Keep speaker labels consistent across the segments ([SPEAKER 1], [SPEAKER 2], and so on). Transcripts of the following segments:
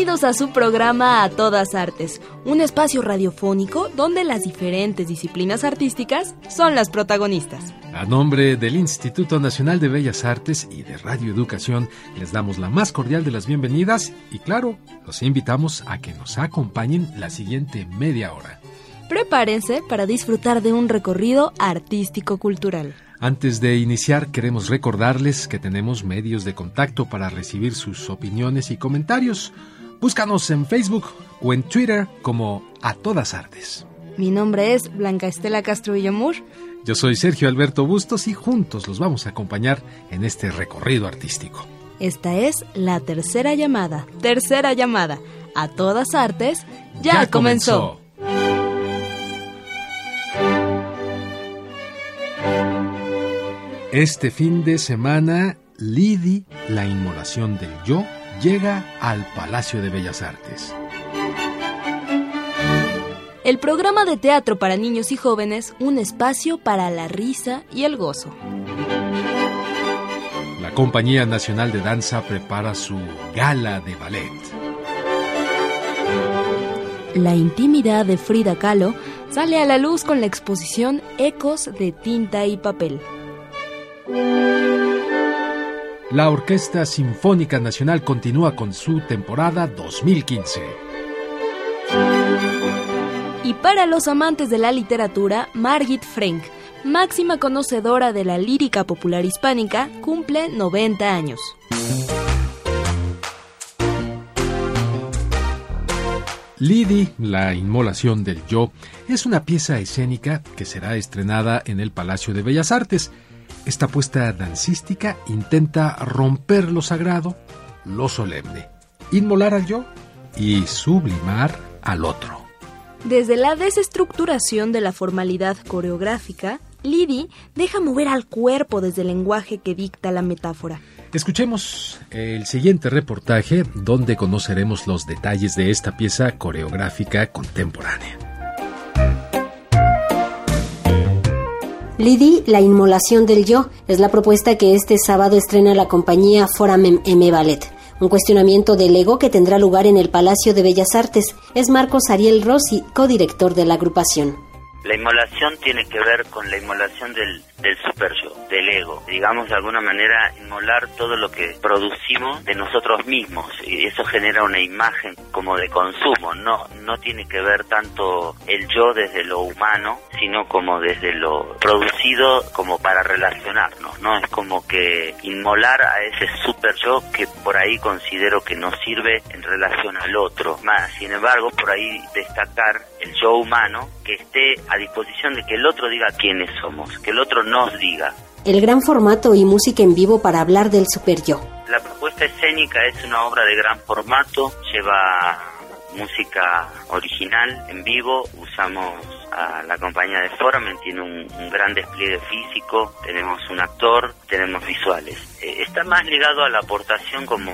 [SPEAKER 1] Bienvenidos a su programa A Todas Artes, un espacio radiofónico donde las diferentes disciplinas artísticas son las protagonistas.
[SPEAKER 2] A nombre del Instituto Nacional de Bellas Artes y de Radio Educación, les damos la más cordial de las bienvenidas y claro, los invitamos a que nos acompañen la siguiente media hora.
[SPEAKER 1] Prepárense para disfrutar de un recorrido artístico-cultural.
[SPEAKER 2] Antes de iniciar, queremos recordarles que tenemos medios de contacto para recibir sus opiniones y comentarios. Búscanos en Facebook o en Twitter como A Todas Artes.
[SPEAKER 1] Mi nombre es Blanca Estela Castro Villamur.
[SPEAKER 2] Yo soy Sergio Alberto Bustos y juntos los vamos a acompañar en este recorrido artístico.
[SPEAKER 1] Esta es la tercera llamada. Tercera llamada. A todas artes. Ya, comenzó.
[SPEAKER 2] Este fin de semana, Lidi, la inmolación del yo, llega al Palacio de Bellas Artes.
[SPEAKER 1] El programa de teatro para niños y jóvenes, un espacio para la risa y el gozo.
[SPEAKER 2] La Compañía Nacional de Danza prepara su gala de ballet.
[SPEAKER 1] La intimidad de Frida Kahlo sale a la luz con la exposición Ecos de tinta y papel.
[SPEAKER 2] La Orquesta Sinfónica Nacional continúa con su temporada 2015.
[SPEAKER 1] Y para los amantes de la literatura, Margit Frank, máxima conocedora de la lírica popular hispánica, cumple 90 años.
[SPEAKER 2] Lidi, la inmolación del yo, es una pieza escénica que será estrenada en el Palacio de Bellas Artes. Esta puesta dancística intenta romper lo sagrado, lo solemne, inmolar al yo y sublimar al otro.
[SPEAKER 1] Desde la desestructuración de la formalidad coreográfica, Lidi deja mover al cuerpo desde el lenguaje que dicta la metáfora.
[SPEAKER 2] Escuchemos el siguiente reportaje donde conoceremos los detalles de esta pieza coreográfica contemporánea.
[SPEAKER 3] Lidi, la inmolación del yo, es la propuesta que este sábado estrena la compañía Foramen M Ballet un cuestionamiento del ego que tendrá lugar en el Palacio de Bellas Artes. Es Marcos Ariel Rossi, codirector de la agrupación.
[SPEAKER 4] La inmolación tiene que ver con la inmolación del, del super yo, del ego. Digamos de alguna manera inmolar todo lo que producimos de nosotros mismos y eso genera una imagen como de consumo. No, no tiene que ver tanto el yo desde lo humano, sino como desde lo producido como para relacionarnos, ¿no? Es como que inmolar a ese super yo que por ahí considero que no sirve en relación al otro. Más, sin embargo, por ahí destacar el yo humano que esté a disposición de que el otro diga quiénes somos, que el otro nos diga.
[SPEAKER 3] El gran formato y música en vivo para hablar del super yo.
[SPEAKER 4] La propuesta escénica es una obra de gran formato, lleva música original en vivo, usamos a la compañía de Foramen, tiene un, gran despliegue físico, tenemos un actor, tenemos visuales. Eh, está más ligado a la aportación como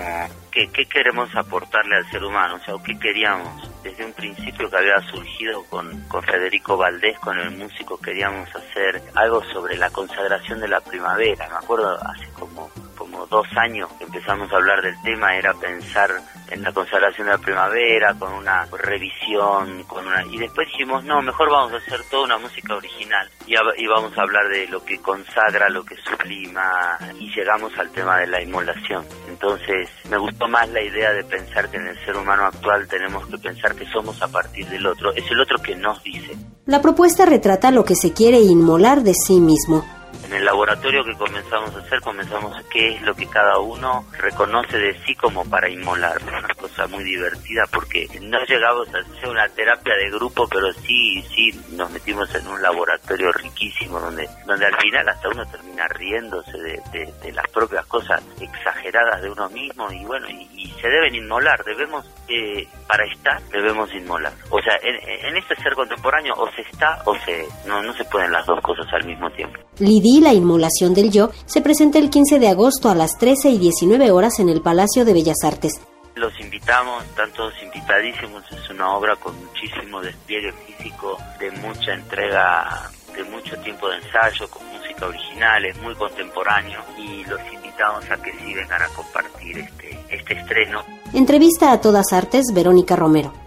[SPEAKER 4] qué queremos aportarle al ser humano, o sea, qué queríamos. Desde un principio que había surgido con, con Federico Valdés, con el músico, queríamos hacer algo sobre la consagración de la primavera. Me acuerdo hace como como dos años que empezamos a hablar del tema era pensar en la consagración de la primavera, con una revisión, con una y después dijimos, no, mejor vamos a hacer toda una música original y, y vamos a hablar de lo que consagra, lo que sublima y llegamos al tema de la inmolación. Entonces me gustó más la idea de pensar que en el ser humano actual tenemos que pensar que somos a partir del otro, es el otro que nos dice.
[SPEAKER 3] La propuesta retrata lo que se quiere inmolar de sí mismo
[SPEAKER 4] En el laboratorio que comenzamos a hacer, comenzamos a qué es lo que cada uno reconoce de sí como para inmolar. Una cosa muy divertida porque no llegamos a hacer una terapia de grupo, pero sí, sí nos metimos en un laboratorio riquísimo donde, donde al final hasta uno termina riéndose de, las propias cosas exageradas de uno mismo y bueno, y, se deben inmolar, debemos, eh, para estar, debemos inmolar. O sea, en, en, este ser contemporáneo o se está o se, no, no se pueden las dos cosas al mismo tiempo.
[SPEAKER 3] Lidi, la inmolación del yo, se presenta el 15 de agosto a las 13 y 19 horas en el Palacio de Bellas Artes.
[SPEAKER 4] Los invitamos, están todos invitadísimos, es una obra con muchísimo despliegue físico, de mucha entrega, de mucho tiempo de ensayo, con música original, es muy contemporáneo y los invitamos a que sí vengan a compartir este, este estreno.
[SPEAKER 3] Entrevista a todas artes, Verónica Romero.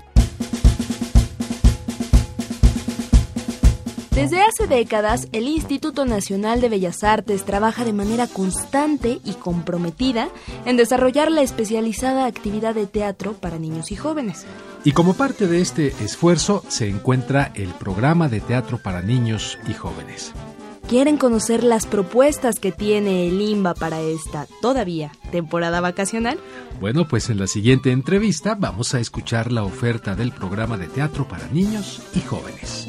[SPEAKER 1] Desde hace décadas, el Instituto Nacional de Bellas Artes trabaja de manera constante y comprometida en desarrollar la especializada actividad de teatro para niños y jóvenes.
[SPEAKER 2] Y como parte de este esfuerzo se encuentra el programa de teatro para niños y jóvenes.
[SPEAKER 1] ¿Quieren conocer las propuestas que tiene el IMBA para esta todavía temporada vacacional?
[SPEAKER 2] Bueno, pues en la siguiente entrevista vamos a escuchar la oferta del programa de teatro para niños y jóvenes.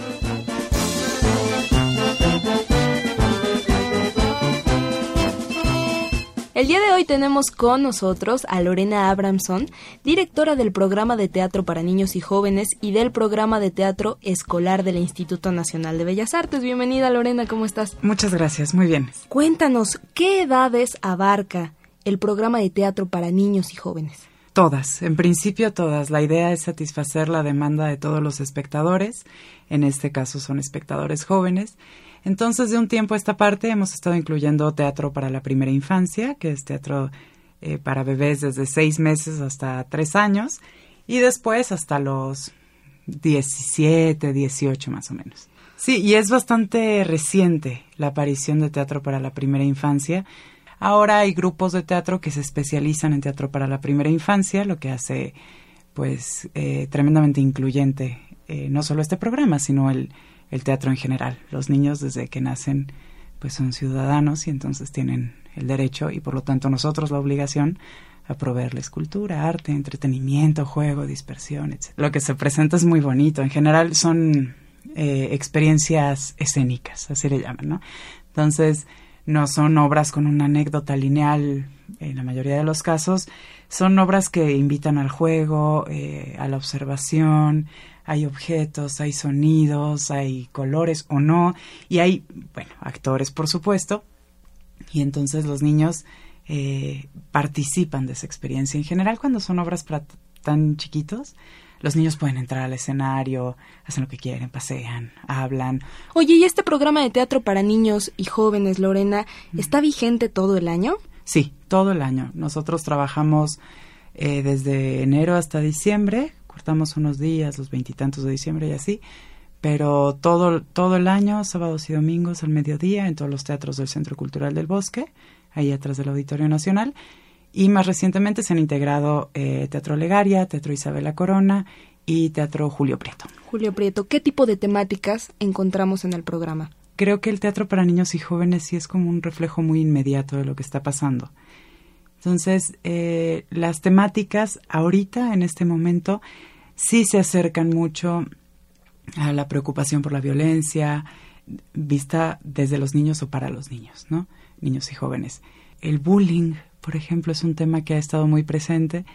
[SPEAKER 1] El día de hoy tenemos con nosotros a Lorena Abramson, directora del programa de teatro para niños y jóvenes y del programa de teatro escolar del Instituto Nacional de Bellas Artes. Bienvenida Lorena, ¿cómo estás?
[SPEAKER 5] Muchas gracias, muy bien.
[SPEAKER 1] Cuéntanos, ¿qué edades abarca el programa de teatro para niños y jóvenes?
[SPEAKER 5] Todas, en principio todas. La idea es satisfacer la demanda de todos los espectadores, en este caso son espectadores jóvenes, entonces, de un tiempo a esta parte hemos estado incluyendo teatro para la primera infancia, que es teatro eh, para bebés desde seis meses hasta tres años, y después hasta los 17, 18 más o menos. Sí, y es bastante reciente la aparición de teatro para la primera infancia. Ahora hay grupos de teatro que se especializan en teatro para la primera infancia, lo que hace pues eh, tremendamente incluyente eh, no solo este programa, sino el, el teatro en general. Los niños desde que nacen pues son ciudadanos y entonces tienen el derecho y por lo tanto nosotros la obligación a proveerles cultura, arte, entretenimiento, juego, dispersión, etc. Lo que se presenta es muy bonito. En general son eh, experiencias escénicas, así le llaman, ¿no? Entonces, no son obras con una anécdota lineal en la mayoría de los casos, son obras que invitan al juego, eh, a la observación, hay objetos, hay sonidos, hay colores o no, y hay, bueno, actores, por supuesto, y entonces los niños eh, participan de esa experiencia. En general, cuando son obras para tan chiquitos, los niños pueden entrar al escenario, hacen lo que quieren, pasean, hablan.
[SPEAKER 1] Oye, ¿y este programa de teatro para niños y jóvenes, Lorena, está vigente todo el año?
[SPEAKER 5] Sí, todo el año. Nosotros trabajamos eh, desde enero hasta diciembre cortamos unos días, los veintitantos de diciembre y así, pero todo, todo el año, sábados y domingos al mediodía, en todos los teatros del Centro Cultural del Bosque, ahí atrás del Auditorio Nacional. Y más recientemente se han integrado eh, Teatro Legaria, Teatro Isabela Corona y Teatro Julio Prieto.
[SPEAKER 1] Julio Prieto, ¿qué tipo de temáticas encontramos en el programa?
[SPEAKER 5] Creo que el teatro para niños y jóvenes sí es como un reflejo muy inmediato de lo que está pasando. Entonces, eh, las temáticas ahorita, en este momento, sí se acercan mucho a la preocupación por la violencia vista desde los niños o para los niños, ¿no? Niños y jóvenes. El bullying, por ejemplo, es un tema que ha estado muy presente,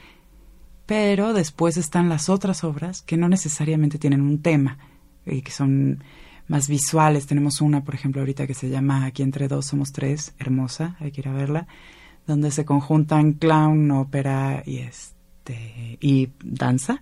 [SPEAKER 5] pero después están las otras obras que no necesariamente tienen un tema y que son más visuales. Tenemos una, por ejemplo, ahorita que se llama Aquí entre dos somos tres, hermosa, hay que ir a verla donde se conjuntan clown, ópera y este y danza,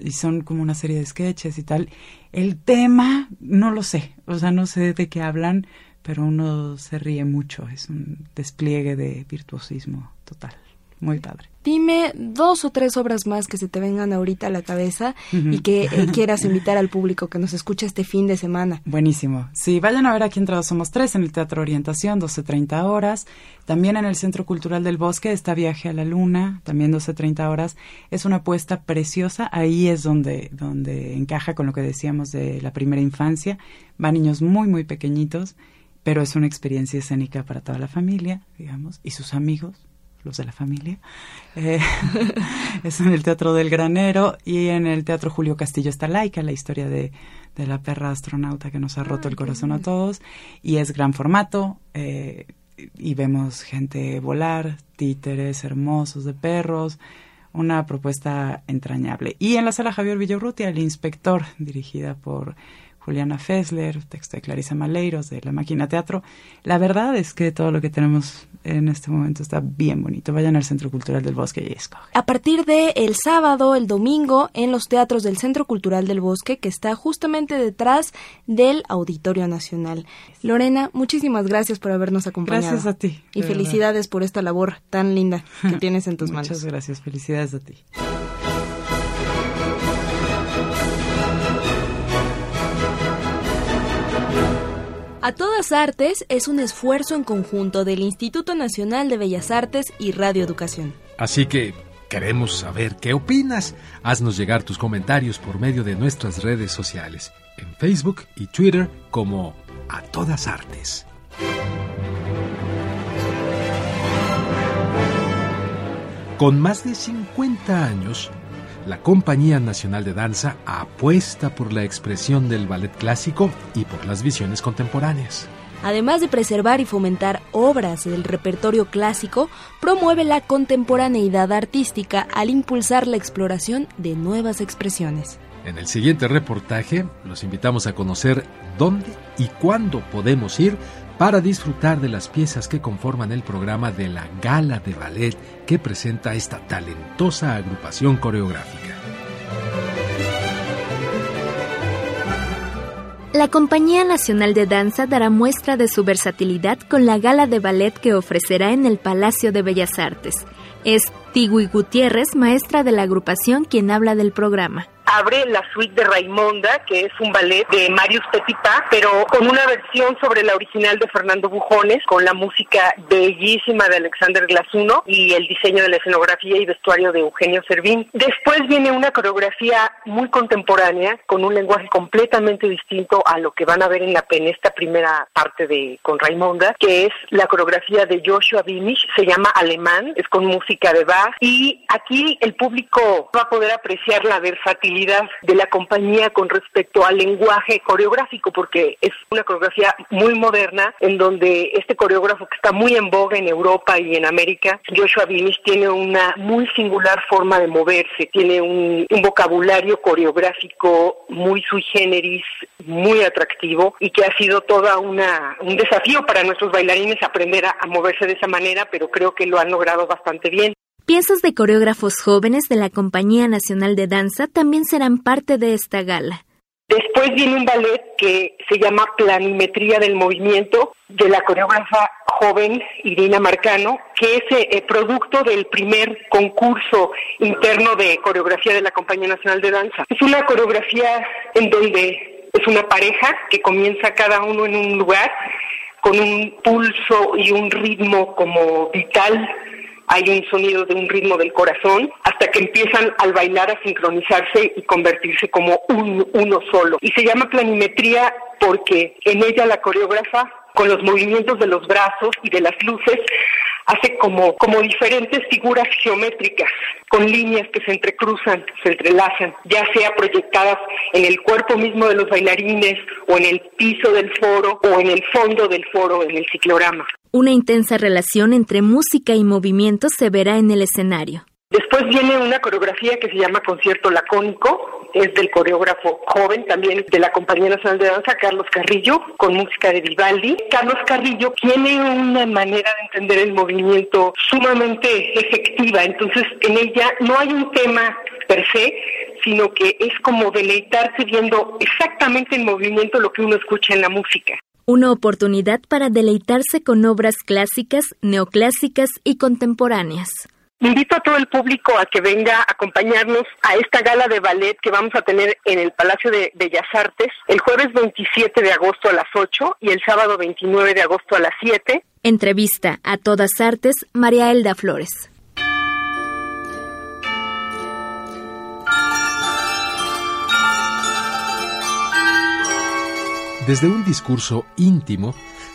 [SPEAKER 5] y son como una serie de sketches y tal. El tema no lo sé, o sea, no sé de qué hablan, pero uno se ríe mucho, es un despliegue de virtuosismo total muy padre.
[SPEAKER 1] Dime dos o tres obras más que se te vengan ahorita a la cabeza y que eh, quieras invitar al público que nos escucha este fin de semana.
[SPEAKER 5] Buenísimo. Sí, vayan a ver aquí entre Somos Tres en el Teatro Orientación, 12.30 horas. También en el Centro Cultural del Bosque está Viaje a la Luna, también 12.30 horas. Es una apuesta preciosa. Ahí es donde, donde encaja con lo que decíamos de la primera infancia. Van niños muy, muy pequeñitos pero es una experiencia escénica para toda la familia, digamos, y sus amigos, los de la familia. Eh, es en el Teatro del Granero y en el Teatro Julio Castillo está Laika, la historia de, de la perra astronauta que nos ha roto el corazón a todos. Y es gran formato. Eh, y vemos gente volar, títeres hermosos de perros, una propuesta entrañable. Y en la sala Javier Villarrutia, el inspector, dirigida por Juliana Fessler, texto de Clarisa Maleiros de La Máquina Teatro. La verdad es que todo lo que tenemos en este momento está bien bonito. Vayan al Centro Cultural del Bosque y escogen.
[SPEAKER 1] A partir de el sábado, el domingo, en los teatros del Centro Cultural del Bosque, que está justamente detrás del Auditorio Nacional. Lorena, muchísimas gracias por habernos acompañado.
[SPEAKER 5] Gracias a ti.
[SPEAKER 1] Y felicidades por esta labor tan linda que tienes en tus manos.
[SPEAKER 5] Muchas gracias, felicidades a ti.
[SPEAKER 1] A todas artes es un esfuerzo en conjunto del Instituto Nacional de Bellas Artes y Radio Educación.
[SPEAKER 2] Así que queremos saber qué opinas. Haznos llegar tus comentarios por medio de nuestras redes sociales, en Facebook y Twitter como A Todas Artes. Con más de 50 años, la Compañía Nacional de Danza apuesta por la expresión del ballet clásico y por las visiones contemporáneas.
[SPEAKER 1] Además de preservar y fomentar obras del repertorio clásico, promueve la contemporaneidad artística al impulsar la exploración de nuevas expresiones.
[SPEAKER 2] En el siguiente reportaje los invitamos a conocer dónde y cuándo podemos ir para disfrutar de las piezas que conforman el programa de la Gala de Ballet que presenta esta talentosa agrupación coreográfica.
[SPEAKER 6] La Compañía Nacional de Danza dará muestra de su versatilidad con la gala de ballet que ofrecerá en el Palacio de Bellas Artes. Es Tigui Gutiérrez, maestra de la agrupación, quien habla del programa
[SPEAKER 7] abre la suite de Raimonda, que es un ballet de Marius Petipa, pero con una versión sobre la original de Fernando Bujones, con la música bellísima de Alexander Glasuno y el diseño de la escenografía y vestuario de Eugenio Servín. Después viene una coreografía muy contemporánea, con un lenguaje completamente distinto a lo que van a ver en, la, en esta primera parte de con Raimonda, que es la coreografía de Joshua Bimish, se llama Alemán, es con música de Bach, y aquí el público va a poder apreciar la versatilidad de la compañía con respecto al lenguaje coreográfico, porque es una coreografía muy moderna, en donde este coreógrafo que está muy en boga en Europa y en América, Joshua Bimish, tiene una muy singular forma de moverse, tiene un, vocabulario coreográfico muy sui generis, muy atractivo, y que ha sido toda una un desafío para nuestros bailarines aprender a moverse de esa manera, pero creo que lo han logrado bastante bien.
[SPEAKER 6] Piezas de coreógrafos jóvenes de la Compañía Nacional de Danza también serán parte de esta gala.
[SPEAKER 7] Después viene un ballet que se llama Planimetría del Movimiento de la coreógrafa joven Irina Marcano, que es eh, producto del primer concurso interno de coreografía de la Compañía Nacional de Danza. Es una coreografía en donde es una pareja que comienza cada uno en un lugar con un pulso y un ritmo como vital hay un sonido de un ritmo del corazón, hasta que empiezan al bailar a sincronizarse y convertirse como un, uno solo. Y se llama planimetría porque en ella la coreógrafa, con los movimientos de los brazos y de las luces, hace como, como diferentes figuras geométricas, con líneas que se entrecruzan, se entrelazan, ya sea proyectadas en el cuerpo mismo de los bailarines, o en el piso del foro, o en el fondo del foro, en el ciclorama.
[SPEAKER 6] Una intensa relación entre música y movimiento se verá en el escenario.
[SPEAKER 7] Después viene una coreografía que se llama Concierto Lacónico, es del coreógrafo joven también de la Compañía Nacional de Danza, Carlos Carrillo, con música de Vivaldi. Carlos Carrillo tiene una manera de entender el movimiento sumamente efectiva, entonces en ella no hay un tema per se, sino que es como deleitarse viendo exactamente en movimiento lo que uno escucha en la música.
[SPEAKER 6] Una oportunidad para deleitarse con obras clásicas, neoclásicas y contemporáneas.
[SPEAKER 7] Invito a todo el público a que venga a acompañarnos a esta gala de ballet que vamos a tener en el Palacio de Bellas Artes el jueves 27 de agosto a las 8 y el sábado 29 de agosto a las 7.
[SPEAKER 6] Entrevista a todas artes, María Elda Flores.
[SPEAKER 2] Desde un discurso íntimo,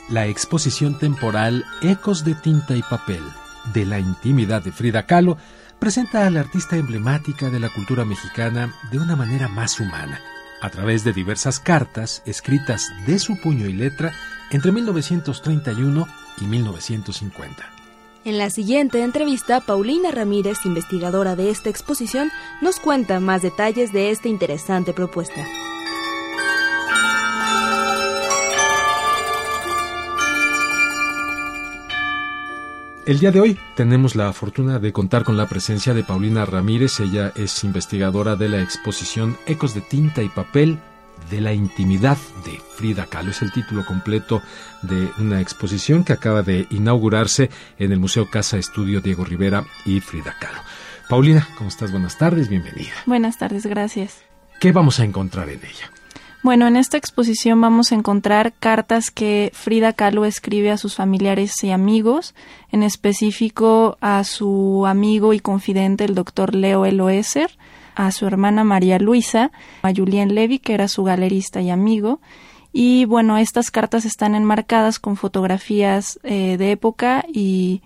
[SPEAKER 2] la exposición temporal Ecos de tinta y papel de la intimidad de Frida Kahlo presenta a la artista emblemática de la cultura mexicana de una manera más humana, a través de diversas cartas escritas de su puño y letra entre 1931 y 1950.
[SPEAKER 1] En la siguiente entrevista, Paulina Ramírez, investigadora de esta exposición, nos cuenta más detalles de esta interesante propuesta.
[SPEAKER 2] El día de hoy tenemos la fortuna de contar con la presencia de Paulina Ramírez. Ella es investigadora de la exposición Ecos de tinta y papel de la intimidad de Frida Kahlo. Es el título completo de una exposición que acaba de inaugurarse en el Museo Casa Estudio Diego Rivera y Frida Kahlo. Paulina, ¿cómo estás? Buenas tardes, bienvenida.
[SPEAKER 8] Buenas tardes, gracias.
[SPEAKER 2] ¿Qué vamos a encontrar en ella?
[SPEAKER 8] Bueno, en esta exposición vamos a encontrar cartas que Frida Kahlo escribe a sus familiares y amigos, en específico a su amigo y confidente el doctor Leo Eloeser, a su hermana María Luisa, a Julien Levy, que era su galerista y amigo. Y bueno, estas cartas están enmarcadas con fotografías eh, de época y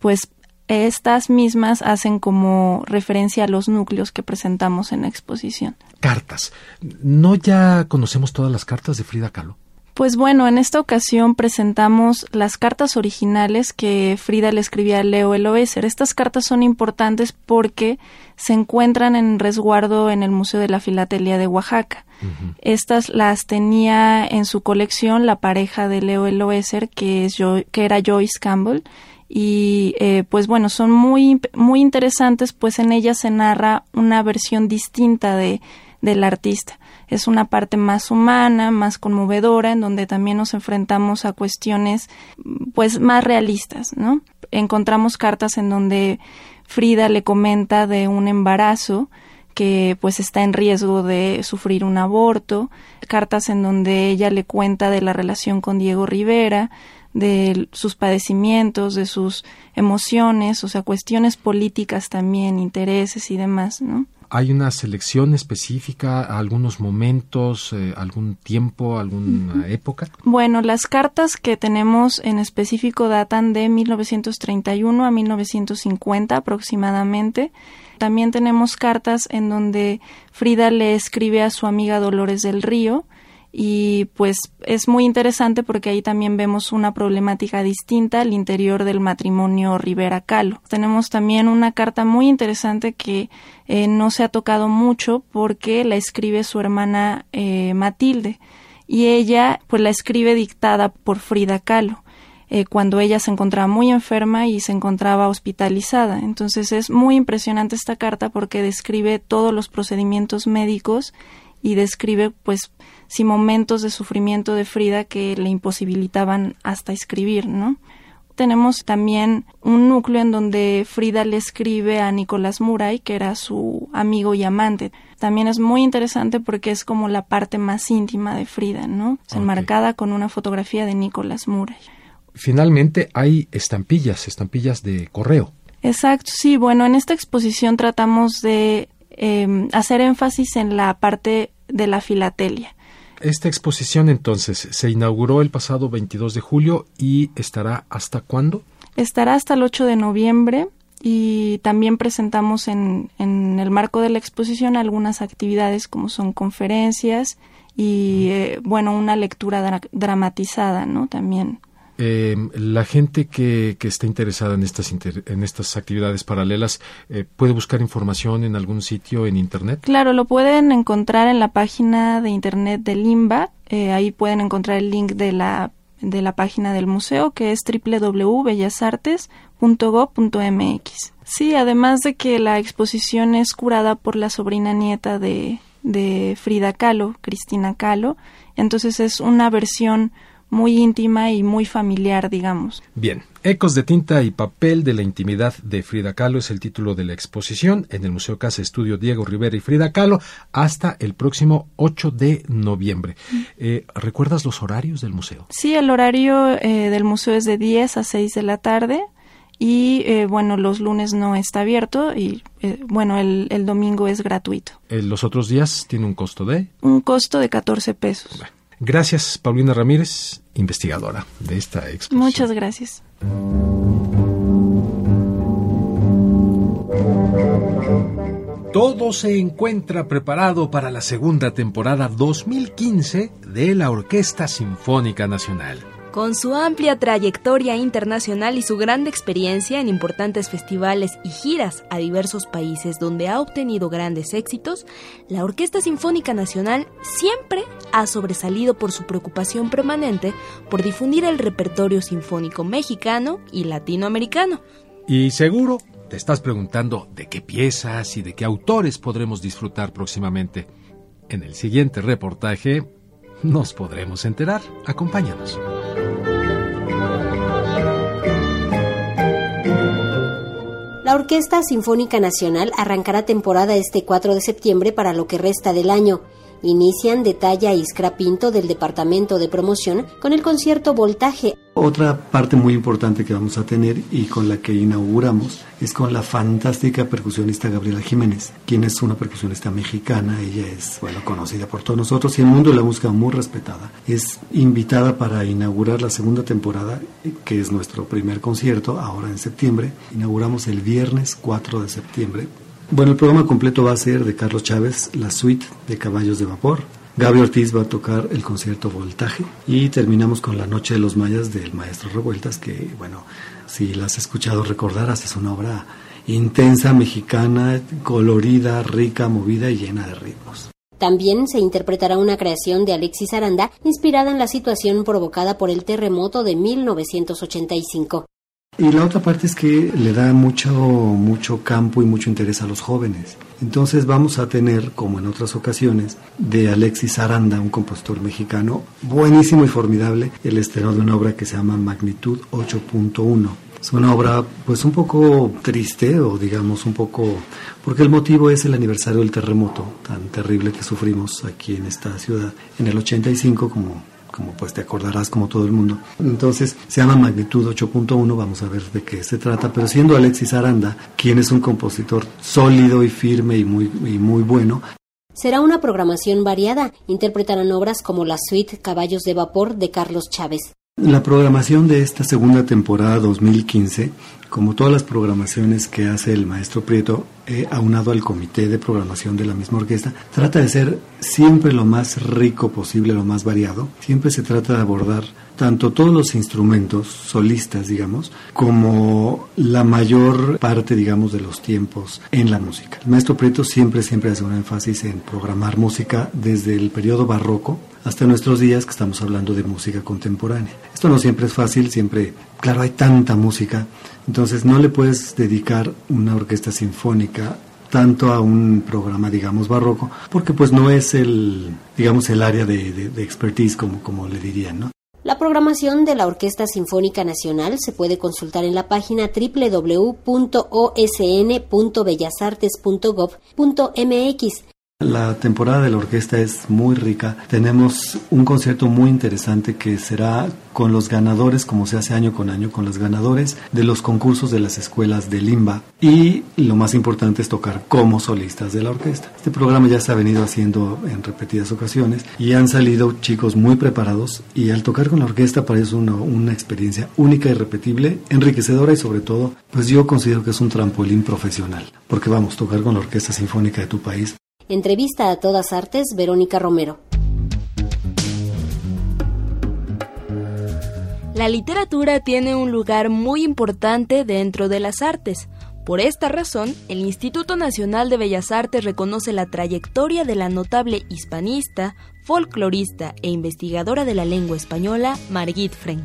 [SPEAKER 8] pues estas mismas hacen como referencia a los núcleos que presentamos en la exposición.
[SPEAKER 2] Cartas. ¿No ya conocemos todas las cartas de Frida Kahlo?
[SPEAKER 8] Pues bueno, en esta ocasión presentamos las cartas originales que Frida le escribía a Leo Eloeser. Estas cartas son importantes porque se encuentran en resguardo en el Museo de la Filatelia de Oaxaca. Estas las tenía en su colección la pareja de Leo Eloeser, que, es que era Joyce Campbell, y eh, pues bueno, son muy, muy interesantes, pues en ellas se narra una versión distinta de, del artista es una parte más humana, más conmovedora, en donde también nos enfrentamos a cuestiones pues más realistas, ¿no? Encontramos cartas en donde Frida le comenta de un embarazo que pues está en riesgo de sufrir un aborto, cartas en donde ella le cuenta de la relación con Diego Rivera, de sus padecimientos, de sus emociones, o sea, cuestiones políticas también, intereses y demás, ¿no?
[SPEAKER 2] ¿Hay una selección específica, algunos momentos, eh, algún tiempo, alguna época?
[SPEAKER 8] Bueno, las cartas que tenemos en específico datan de 1931 a 1950 aproximadamente. También tenemos cartas en donde Frida le escribe a su amiga Dolores del Río, y pues es muy interesante porque ahí también vemos una problemática distinta al interior del matrimonio Rivera Calo. Tenemos también una carta muy interesante que eh, no se ha tocado mucho porque la escribe su hermana eh, Matilde y ella pues la escribe dictada por Frida Kahlo. Eh, cuando ella se encontraba muy enferma y se encontraba hospitalizada. Entonces es muy impresionante esta carta porque describe todos los procedimientos médicos y describe pues sí momentos de sufrimiento de Frida que le imposibilitaban hasta escribir, ¿no? Tenemos también un núcleo en donde Frida le escribe a Nicolás Muray, que era su amigo y amante. También es muy interesante porque es como la parte más íntima de Frida, ¿no? Enmarcada con una fotografía de Nicolás Muray.
[SPEAKER 2] Finalmente hay estampillas, estampillas de correo.
[SPEAKER 8] Exacto, sí. Bueno, en esta exposición tratamos de em, hacer énfasis en la parte de la filatelia.
[SPEAKER 2] Esta exposición entonces se inauguró el pasado 22 de julio y estará hasta cuándo?
[SPEAKER 8] Estará hasta el 8 de noviembre y también presentamos en, en el marco de la exposición algunas actividades como son conferencias y, eh, bueno, una lectura dramatizada, ¿no? También.
[SPEAKER 2] Eh, la gente que, que esté interesada en estas, en estas actividades paralelas eh, puede buscar información en algún sitio en Internet.
[SPEAKER 8] Claro, lo pueden encontrar en la página de Internet del IMBA. Eh, ahí pueden encontrar el link de la, de la página del museo que es www.bellasartes.gov.mx. Sí, además de que la exposición es curada por la sobrina nieta de, de Frida Kahlo, Cristina Kahlo, entonces es una versión muy íntima y muy familiar, digamos.
[SPEAKER 2] Bien, Ecos de tinta y papel de la intimidad de Frida Kahlo es el título de la exposición en el Museo Casa Estudio Diego Rivera y Frida Kahlo hasta el próximo 8 de noviembre. Eh, ¿Recuerdas los horarios del museo?
[SPEAKER 8] Sí, el horario eh, del museo es de 10 a 6 de la tarde y eh, bueno, los lunes no está abierto y bueno, el, domingo es gratuito.
[SPEAKER 2] ¿Los otros días tiene un costo de?
[SPEAKER 8] Un costo de 14 pesos.
[SPEAKER 2] Gracias, Paulina Ramírez, investigadora de esta exposición.
[SPEAKER 8] Muchas gracias.
[SPEAKER 2] Todo se encuentra preparado para la segunda temporada 2015 de la Orquesta Sinfónica Nacional.
[SPEAKER 1] Con su amplia trayectoria internacional y su gran experiencia en importantes festivales y giras a diversos países donde ha obtenido grandes éxitos, la Orquesta Sinfónica Nacional siempre ha sobresalido por su preocupación permanente por difundir el repertorio sinfónico mexicano y latinoamericano.
[SPEAKER 2] Y seguro te estás preguntando de qué piezas y de qué autores podremos disfrutar próximamente. En el siguiente reportaje nos podremos enterar. Acompáñanos.
[SPEAKER 3] La Orquesta Sinfónica Nacional arrancará temporada este 4 de septiembre para lo que resta del año. Inician y Scrapinto del Departamento de Promoción con el concierto Voltaje.
[SPEAKER 9] Otra parte muy importante que vamos a tener y con la que inauguramos es con la fantástica percusionista Gabriela Jiménez, quien es una percusionista mexicana. Ella es, bueno, conocida por todos nosotros y el mundo de la música muy respetada. Es invitada para inaugurar la segunda temporada, que es nuestro primer concierto, ahora en septiembre. Inauguramos el viernes 4 de septiembre bueno, el programa completo va a ser de Carlos Chávez, la suite de Caballos de Vapor. Gaby Ortiz va a tocar el concierto Voltaje y terminamos con La Noche de los Mayas del Maestro Revueltas, que, bueno, si la has escuchado recordarás, es una obra intensa, mexicana, colorida, rica, movida y llena de ritmos.
[SPEAKER 3] También se interpretará una creación de Alexis Aranda inspirada en la situación provocada por el terremoto de 1985.
[SPEAKER 9] Y la otra parte es que le da mucho, mucho campo y mucho interés a los jóvenes. Entonces vamos a tener, como en otras ocasiones, de Alexis Aranda, un compositor mexicano buenísimo y formidable, el estreno de una obra que se llama Magnitud 8.1. Es una obra pues un poco triste o digamos un poco porque el motivo es el aniversario del terremoto tan terrible que sufrimos aquí en esta ciudad en el 85 como como pues te acordarás como todo el mundo. Entonces se llama Magnitud 8.1, vamos a ver de qué se trata, pero siendo Alexis Aranda, quien es un compositor sólido y firme y muy, y muy bueno,
[SPEAKER 3] Será una programación variada. Interpretarán obras como la suite Caballos de Vapor de Carlos Chávez.
[SPEAKER 9] La programación de esta segunda temporada 2015, como todas las programaciones que hace el maestro Prieto, eh, aunado al comité de programación de la misma orquesta, trata de ser siempre lo más rico posible, lo más variado. Siempre se trata de abordar tanto todos los instrumentos solistas, digamos, como la mayor parte, digamos, de los tiempos en la música. El maestro Prieto siempre, siempre hace un énfasis en programar música desde el periodo barroco hasta nuestros días que estamos hablando de música contemporánea. Esto no siempre es fácil, siempre, claro, hay tanta música, entonces no le puedes dedicar una orquesta sinfónica tanto a un programa, digamos, barroco, porque pues no es el, digamos, el área de, expertise, como, como le dirían, ¿no?
[SPEAKER 3] La programación de la Orquesta Sinfónica Nacional se puede consultar en la página www.osn.bellasartes.gov.mx
[SPEAKER 9] la temporada de la orquesta es muy rica. Tenemos un concierto muy interesante que será con los ganadores, como se hace año con año, con los ganadores de los concursos de las escuelas de Limba. Y lo más importante es tocar como solistas de la orquesta. Este programa ya se ha venido haciendo en repetidas ocasiones y han salido chicos muy preparados y al tocar con la orquesta parece una, experiencia única y repetible, enriquecedora y sobre todo, pues yo considero que es un trampolín profesional. Porque vamos, tocar con la orquesta sinfónica de tu país
[SPEAKER 3] Entrevista a todas artes, Verónica Romero.
[SPEAKER 1] La literatura tiene un lugar muy importante dentro de las artes. Por esta razón, el Instituto Nacional de Bellas Artes reconoce la trayectoria de la notable hispanista, folclorista e investigadora de la lengua española, Margit Frank.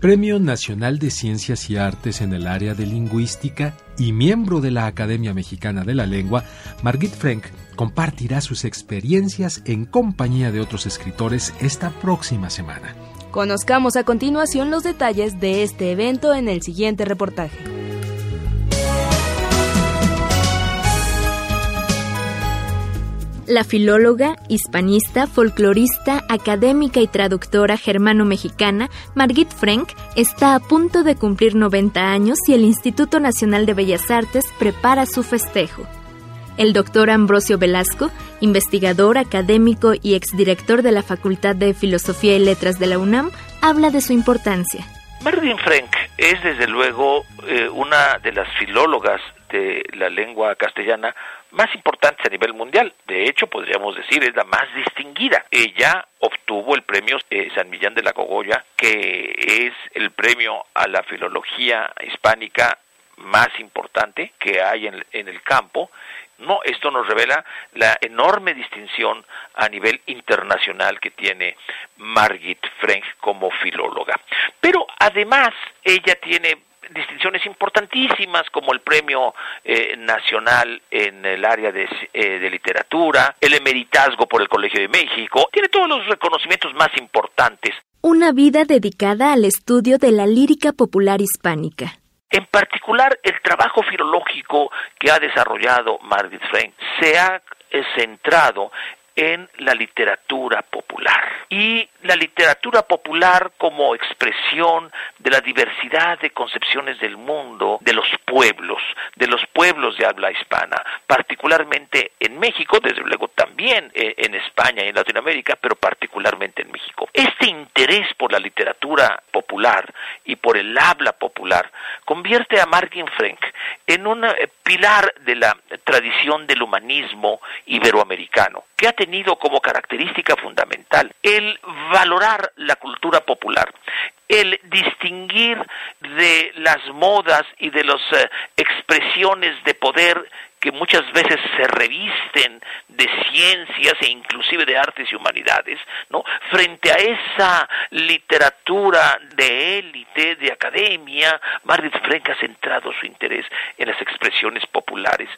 [SPEAKER 2] Premio Nacional de Ciencias y Artes en el área de lingüística y miembro de la Academia Mexicana de la Lengua, Margit Frank compartirá sus experiencias en compañía de otros escritores esta próxima semana.
[SPEAKER 1] Conozcamos a continuación los detalles de este evento en el siguiente reportaje.
[SPEAKER 6] La filóloga, hispanista, folclorista, académica y traductora germano-mexicana Margit Frank está a punto de cumplir 90 años y el Instituto Nacional de Bellas Artes prepara su festejo. El doctor Ambrosio Velasco, investigador, académico y exdirector de la Facultad de Filosofía y Letras de la UNAM, habla de su importancia.
[SPEAKER 10] Marvin Frank es desde luego eh, una de las filólogas de la lengua castellana más importantes a nivel mundial. De hecho, podríamos decir, es la más distinguida. Ella obtuvo el premio eh, San Millán de la Cogolla, que es el premio a la filología hispánica más importante que hay en el campo no, esto nos revela la enorme distinción a nivel internacional que tiene Margit Frank como filóloga. Pero además ella tiene distinciones importantísimas como el Premio eh, Nacional en el área eh, de, literatura, el emeritazgo por el Colegio de México, tiene todos los reconocimientos más importantes.
[SPEAKER 6] Una vida dedicada al estudio de la lírica popular hispánica.
[SPEAKER 10] En particular, el trabajo filológico que ha desarrollado Margaret Frank se ha eh, centrado en la literatura popular. Y la literatura popular como expresión de la diversidad de concepciones del mundo, de los pueblos, de los pueblos de habla hispana, particularmente en México, desde luego también eh, en España y en Latinoamérica, pero particularmente en México. Este interés por la literatura popular y por el habla popular convierte a Martin Frank en un eh, pilar de la tradición del humanismo iberoamericano, tenido como característica fundamental el valorar la cultura popular, el distinguir de las modas y de las eh, expresiones de poder que muchas veces se revisten de ciencias e inclusive de artes y humanidades, ¿no? Frente a esa literatura de élite, de academia, Margaret Frank ha centrado su interés en las expresiones populares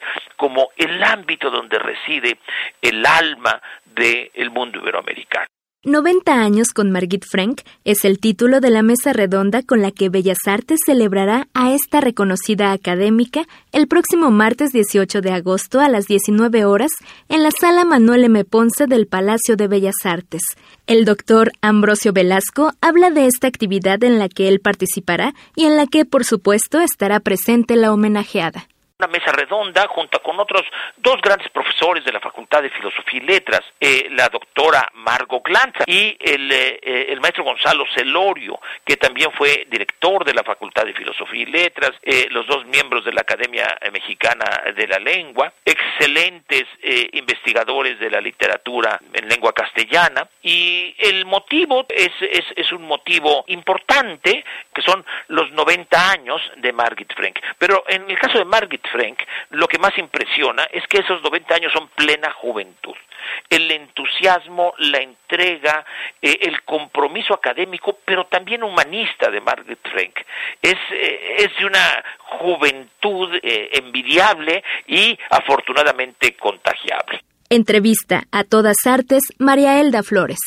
[SPEAKER 10] como el ámbito donde reside el alma del mundo iberoamericano.
[SPEAKER 6] 90 años con Margit Frank es el título de la mesa redonda con la que Bellas Artes celebrará a esta reconocida académica el próximo martes 18 de agosto a las 19 horas en la sala Manuel M. Ponce del Palacio de Bellas Artes. El doctor Ambrosio Velasco habla de esta actividad en la que él participará y en la que, por supuesto, estará presente la homenajeada
[SPEAKER 10] una mesa redonda junto con otros dos grandes profesores de la Facultad de Filosofía y Letras, eh, la doctora Margo Glanza y el, eh, eh, el, maestro Gonzalo Celorio, que también fue director de la Facultad de Filosofía y Letras, los dos miembros de la Academia Mexicana de la Lengua, excelentes investigadores de la literatura en lengua castellana, y el motivo es, es, es un motivo importante, que son los 90 años de Margit Frank. Pero en el caso de Margit Frank, lo que más impresiona es que esos 90 años son plena juventud. El entusiasmo, la entrega, eh, el compromiso académico, pero también humanista de Margaret Frank. Es, eh, de una juventud eh, envidiable y afortunadamente contagiable.
[SPEAKER 6] Entrevista a todas artes, María Elda Flores.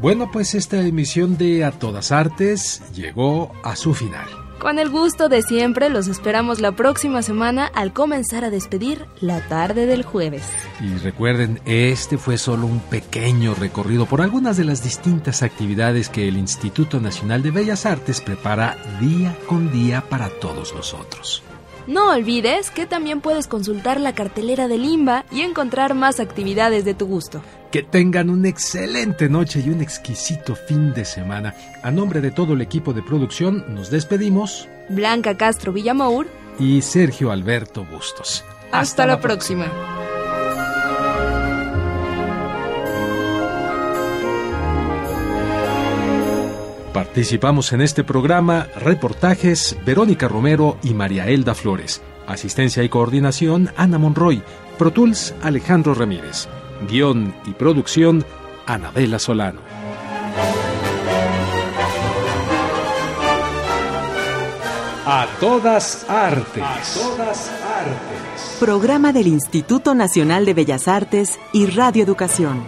[SPEAKER 2] Bueno, pues esta emisión de A Todas Artes llegó a su final.
[SPEAKER 1] Con el gusto de siempre, los esperamos la próxima semana al comenzar a despedir la tarde del jueves.
[SPEAKER 2] Y recuerden, este fue solo un pequeño recorrido por algunas de las distintas actividades que el Instituto Nacional de Bellas Artes prepara día con día para todos nosotros.
[SPEAKER 1] No olvides que también puedes consultar la cartelera de Limba y encontrar más actividades de tu gusto.
[SPEAKER 2] Que tengan una excelente noche y un exquisito fin de semana. A nombre de todo el equipo de producción nos despedimos.
[SPEAKER 1] Blanca Castro Villamour
[SPEAKER 2] y Sergio Alberto Bustos.
[SPEAKER 1] Hasta, la, próxima.
[SPEAKER 2] Participamos en este programa reportajes Verónica Romero y María Elda Flores. Asistencia y coordinación Ana Monroy. Pro Tools Alejandro Ramírez. Guión y producción Anabela Solano. A todas artes. A todas
[SPEAKER 11] artes. Programa del Instituto Nacional de Bellas Artes y Radio Educación.